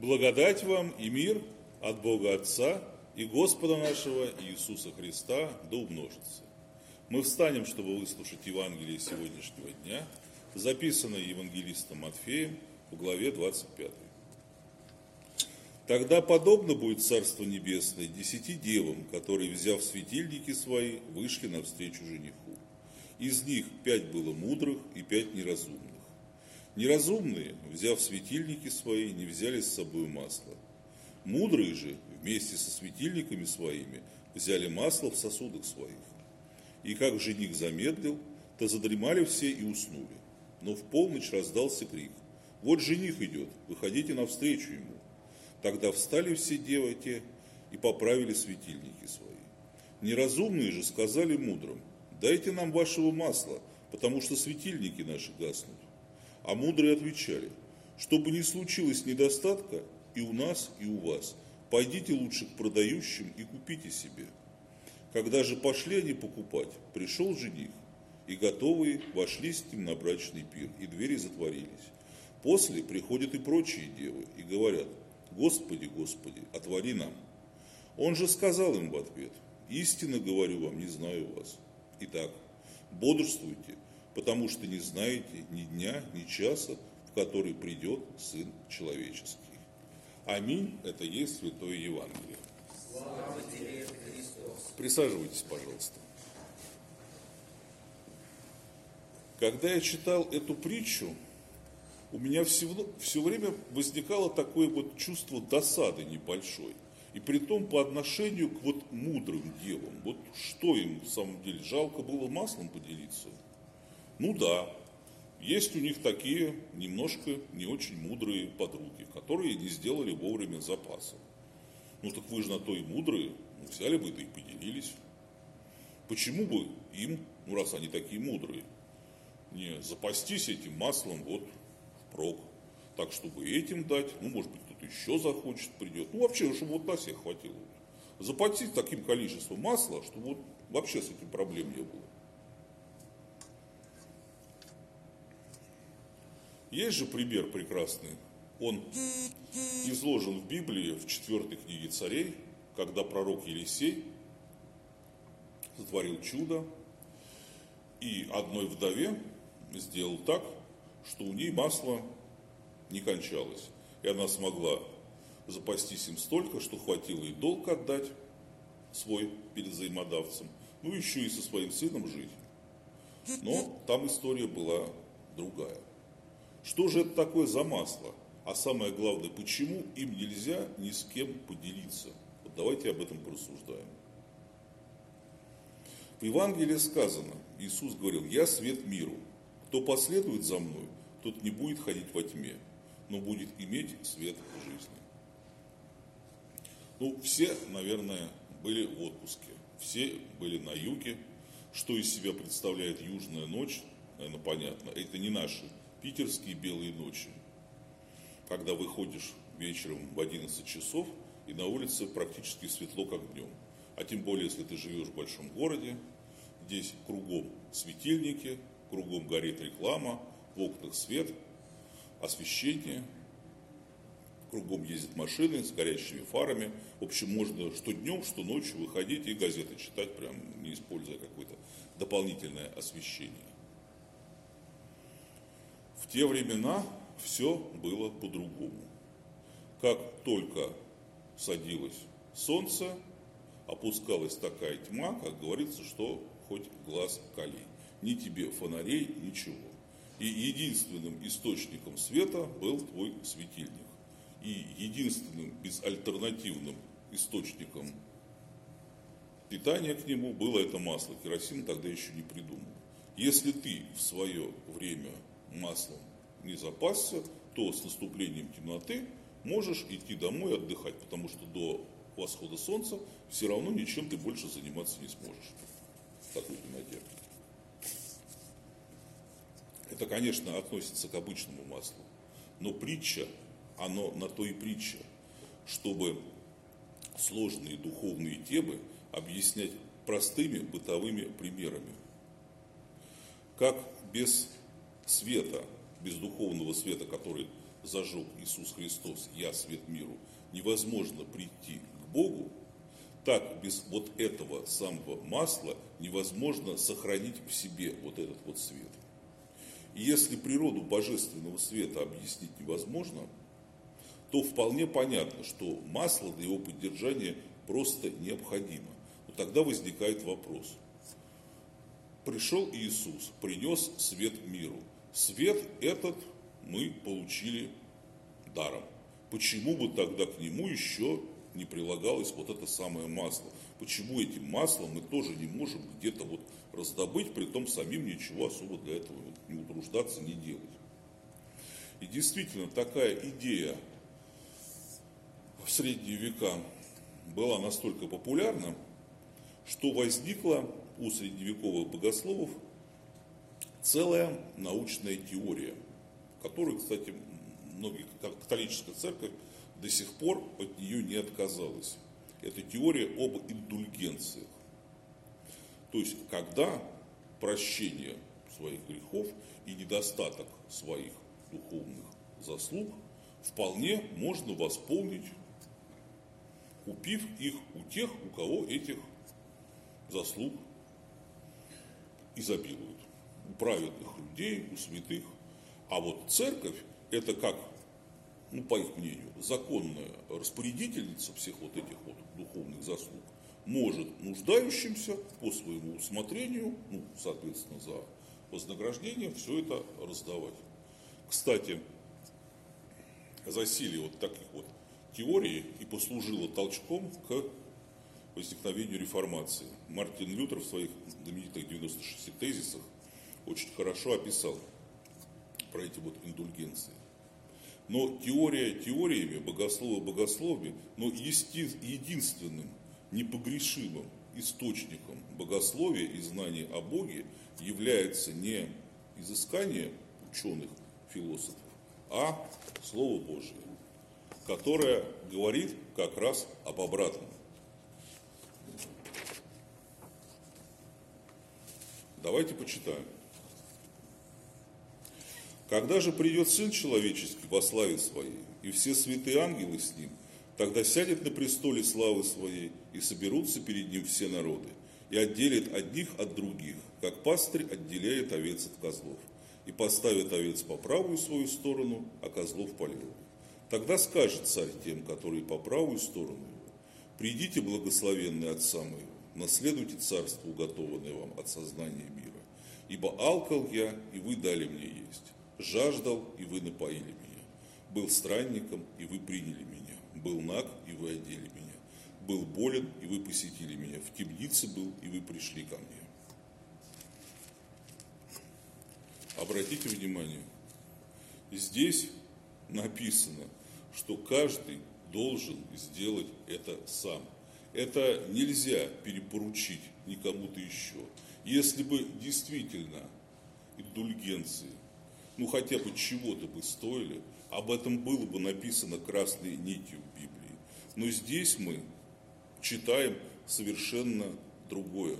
Благодать вам и мир от Бога Отца и Господа нашего Иисуса Христа да умножится. Мы встанем, чтобы выслушать Евангелие сегодняшнего дня, записанное евангелистом Матфеем в главе 25. Тогда подобно будет Царство Небесное десяти девам, которые, взяв светильники свои, вышли навстречу жениху. Из них пять было мудрых и пять неразумных. Неразумные, взяв светильники свои, не взяли с собой масло. Мудрые же, вместе со светильниками своими, взяли масло в сосудах своих. И как жених замедлил, то задремали все и уснули. Но в полночь раздался крик. Вот жених идет, выходите навстречу ему. Тогда встали все девы те и поправили светильники свои. Неразумные же сказали мудрым, дайте нам вашего масла, потому что светильники наши гаснут. А мудрые отвечали, чтобы не случилось недостатка и у нас, и у вас, пойдите лучше к продающим и купите себе. Когда же пошли они покупать, пришел жених, и готовые вошли с ним на брачный пир, и двери затворились. После приходят и прочие девы, и говорят, Господи, Господи, отвори нам. Он же сказал им в ответ, истинно говорю вам, не знаю вас. Итак, бодрствуйте, потому что не знаете ни дня, ни часа, в который придет Сын Человеческий. Аминь. Это есть Святое Евангелие. Слава тебе, Христос. Присаживайтесь, пожалуйста. Когда я читал эту притчу, у меня все, все время возникало такое вот чувство досады небольшой. И при том по отношению к вот мудрым девам. Вот что им в самом деле, жалко было маслом поделиться? Ну да, есть у них такие немножко не очень мудрые подруги, которые не сделали вовремя запаса. Ну так вы же на то и мудрые, ну, взяли бы да и поделились. Почему бы им, ну раз они такие мудрые, не запастись этим маслом вот впрок, так чтобы этим дать, ну может быть кто-то еще захочет, придет, ну вообще, чтобы вот на всех хватило. Заплатить таким количеством масла, чтобы вот вообще с этим проблем не было. Есть же пример прекрасный. Он изложен в Библии в четвертой книге царей, когда пророк Елисей сотворил чудо и одной вдове сделал так, что у ней масло не кончалось. И она смогла запастись им столько, что хватило и долг отдать свой перед взаимодавцем, ну еще и со своим сыном жить. Но там история была другая. Что же это такое за масло? А самое главное, почему им нельзя ни с кем поделиться? Вот давайте об этом порассуждаем. В Евангелии сказано, Иисус говорил, я свет миру. Кто последует за мной, тот не будет ходить во тьме, но будет иметь свет жизни. Ну, все, наверное, были в отпуске. Все были на юге. Что из себя представляет южная ночь, наверное, понятно. Это не наши питерские белые ночи, когда выходишь вечером в 11 часов, и на улице практически светло, как днем. А тем более, если ты живешь в большом городе, здесь кругом светильники, кругом горит реклама, в окнах свет, освещение, кругом ездят машины с горящими фарами. В общем, можно что днем, что ночью выходить и газеты читать, прям не используя какое-то дополнительное освещение. Те времена все было по-другому. Как только садилось солнце, опускалась такая тьма, как говорится, что хоть глаз кали. Ни тебе фонарей, ничего. И единственным источником света был твой светильник. И единственным безальтернативным источником питания к нему было это масло. Керосин тогда еще не придумал. Если ты в свое время маслом не запасся, то с наступлением темноты можешь идти домой отдыхать, потому что до восхода солнца все равно ничем ты больше заниматься не сможешь такой темноте. Это, конечно, относится к обычному маслу, но притча, оно на то и притча, чтобы сложные духовные темы объяснять простыми бытовыми примерами. Как без света, без духовного света, который зажег Иисус Христос, я свет миру, невозможно прийти к Богу, так без вот этого самого масла невозможно сохранить в себе вот этот вот свет. И если природу божественного света объяснить невозможно, то вполне понятно, что масло для его поддержания просто необходимо. Но тогда возникает вопрос. Пришел Иисус, принес свет миру. Свет этот мы получили даром. Почему бы тогда к нему еще не прилагалось вот это самое масло? Почему этим маслом мы тоже не можем где-то вот раздобыть, при том самим ничего особо для этого не утруждаться, не делать? И действительно, такая идея в средние века была настолько популярна, что возникла у средневековых богословов целая научная теория, которую, кстати, многие, католическая церковь до сих пор от нее не отказалась. Это теория об индульгенциях. То есть, когда прощение своих грехов и недостаток своих духовных заслуг вполне можно восполнить, купив их у тех, у кого этих заслуг изобилуют. У праведных людей, у святых. А вот церковь – это как, ну, по их мнению, законная распорядительница всех вот этих вот духовных заслуг, может нуждающимся по своему усмотрению, ну, соответственно, за вознаграждение, все это раздавать. Кстати, засилие вот таких вот теорий и послужило толчком к возникновению реформации. Мартин Лютер в своих знаменитых 96 тезисах очень хорошо описал про эти вот индульгенции. Но теория теориями, богословы богословами, но единственным непогрешимым источником богословия и знаний о Боге является не изыскание ученых, философов, а Слово Божие, которое говорит как раз об обратном. Давайте почитаем. Когда же придет Сын Человеческий во славе Своей, и все святые ангелы с Ним, тогда сядет на престоле славы Своей, и соберутся перед Ним все народы, и отделит одних от других, как пастырь отделяет овец от козлов, и поставит овец по правую свою сторону, а козлов по левую. Тогда скажет царь тем, которые по правую сторону его, «Придите, благословенные Отца моего, наследуйте царство, уготованное вам от сознания мира. Ибо алкал я, и вы дали мне есть, жаждал, и вы напоили меня, был странником, и вы приняли меня, был наг, и вы одели меня, был болен, и вы посетили меня, в темнице был, и вы пришли ко мне. Обратите внимание, здесь написано, что каждый должен сделать это сам – это нельзя перепоручить никому-то еще. Если бы действительно индульгенции, ну хотя бы чего-то бы стоили, об этом было бы написано красной нитью в Библии. Но здесь мы читаем совершенно другое.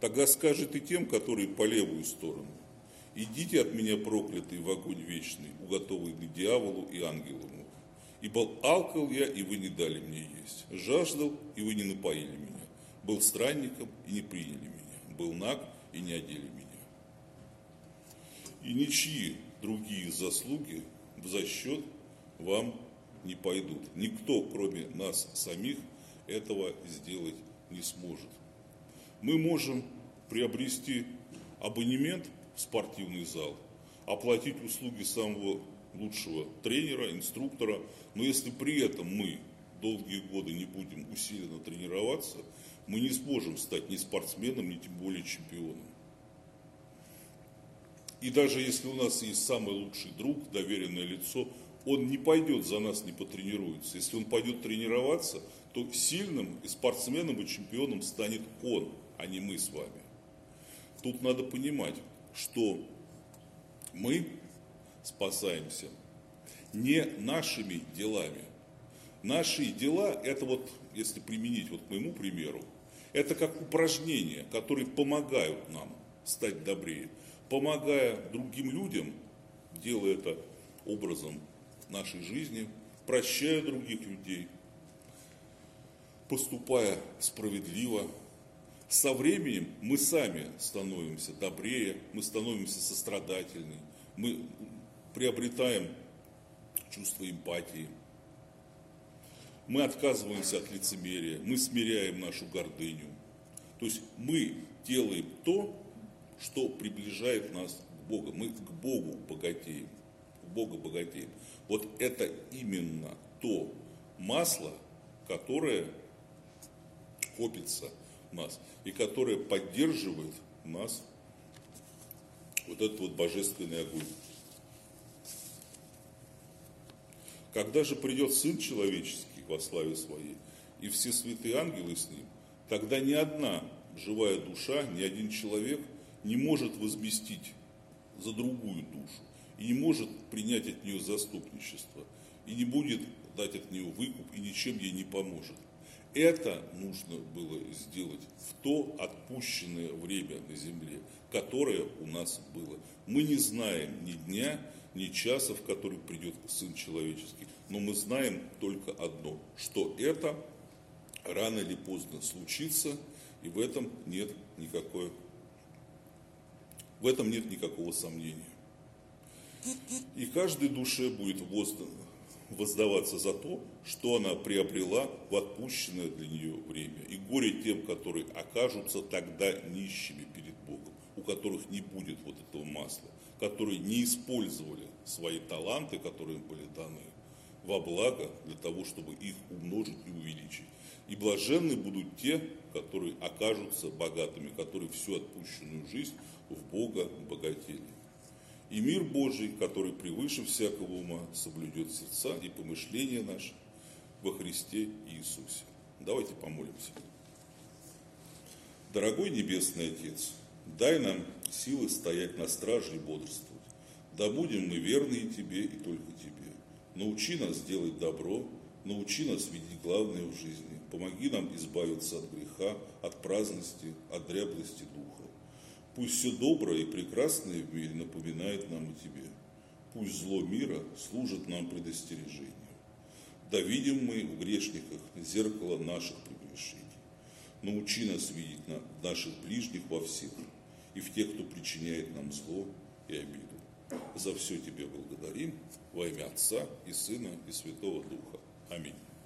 Тогда скажет и тем, которые по левую сторону, идите от меня проклятые в огонь вечный, уготовленный дьяволу и ангелам Ибо алкал я, и вы не дали мне есть. Жаждал, и вы не напоили меня. Был странником, и не приняли меня. Был наг, и не одели меня. И ничьи другие заслуги в засчет вам не пойдут. Никто, кроме нас самих, этого сделать не сможет. Мы можем приобрести абонемент в спортивный зал, оплатить услуги самого лучшего тренера, инструктора. Но если при этом мы долгие годы не будем усиленно тренироваться, мы не сможем стать ни спортсменом, ни тем более чемпионом. И даже если у нас есть самый лучший друг, доверенное лицо, он не пойдет за нас, не потренируется. Если он пойдет тренироваться, то сильным и спортсменом, и чемпионом станет он, а не мы с вами. Тут надо понимать, что мы спасаемся не нашими делами. Наши дела, это вот, если применить вот к моему примеру, это как упражнения, которые помогают нам стать добрее. Помогая другим людям, делая это образом нашей жизни, прощая других людей, поступая справедливо. Со временем мы сами становимся добрее, мы становимся сострадательнее, мы приобретаем чувство эмпатии. Мы отказываемся от лицемерия, мы смиряем нашу гордыню. То есть мы делаем то, что приближает нас к Богу. Мы к Богу богатеем. К Богу богатеем. Вот это именно то масло, которое копится в нас и которое поддерживает нас вот этот вот божественный огонь. Когда же придет Сын Человеческий во славе Своей, и все святые ангелы с Ним, тогда ни одна живая душа, ни один человек не может возместить за другую душу, и не может принять от нее заступничество, и не будет дать от нее выкуп, и ничем ей не поможет. Это нужно было сделать в то отпущенное время на земле, которое у нас было. Мы не знаем ни дня, ни часа, в который придет Сын Человеческий, но мы знаем только одно, что это рано или поздно случится, и в этом нет никакой, в этом нет никакого сомнения. И каждой душе будет воздаваться за то, что она приобрела в отпущенное для нее время. И горе тем, которые окажутся тогда нищими перед Богом, у которых не будет вот этого масла, которые не использовали свои таланты, которые им были даны, во благо для того, чтобы их умножить и увеличить. И блаженны будут те, которые окажутся богатыми, которые всю отпущенную жизнь в Бога богатели и мир Божий, который превыше всякого ума, соблюдет сердца и помышления наши во Христе Иисусе. Давайте помолимся. Дорогой Небесный Отец, дай нам силы стоять на страже и бодрствовать. Да будем мы верны Тебе и только Тебе. Научи нас делать добро, научи нас видеть главное в жизни. Помоги нам избавиться от греха, от праздности, от дряблости духа. Пусть все доброе и прекрасное в мире напоминает нам о Тебе. Пусть зло мира служит нам предостережением. Да видим мы в грешниках зеркало наших прегрешений. Научи нас видеть наших ближних во всех и в тех, кто причиняет нам зло и обиду. За все Тебе благодарим во имя Отца и Сына и Святого Духа. Аминь.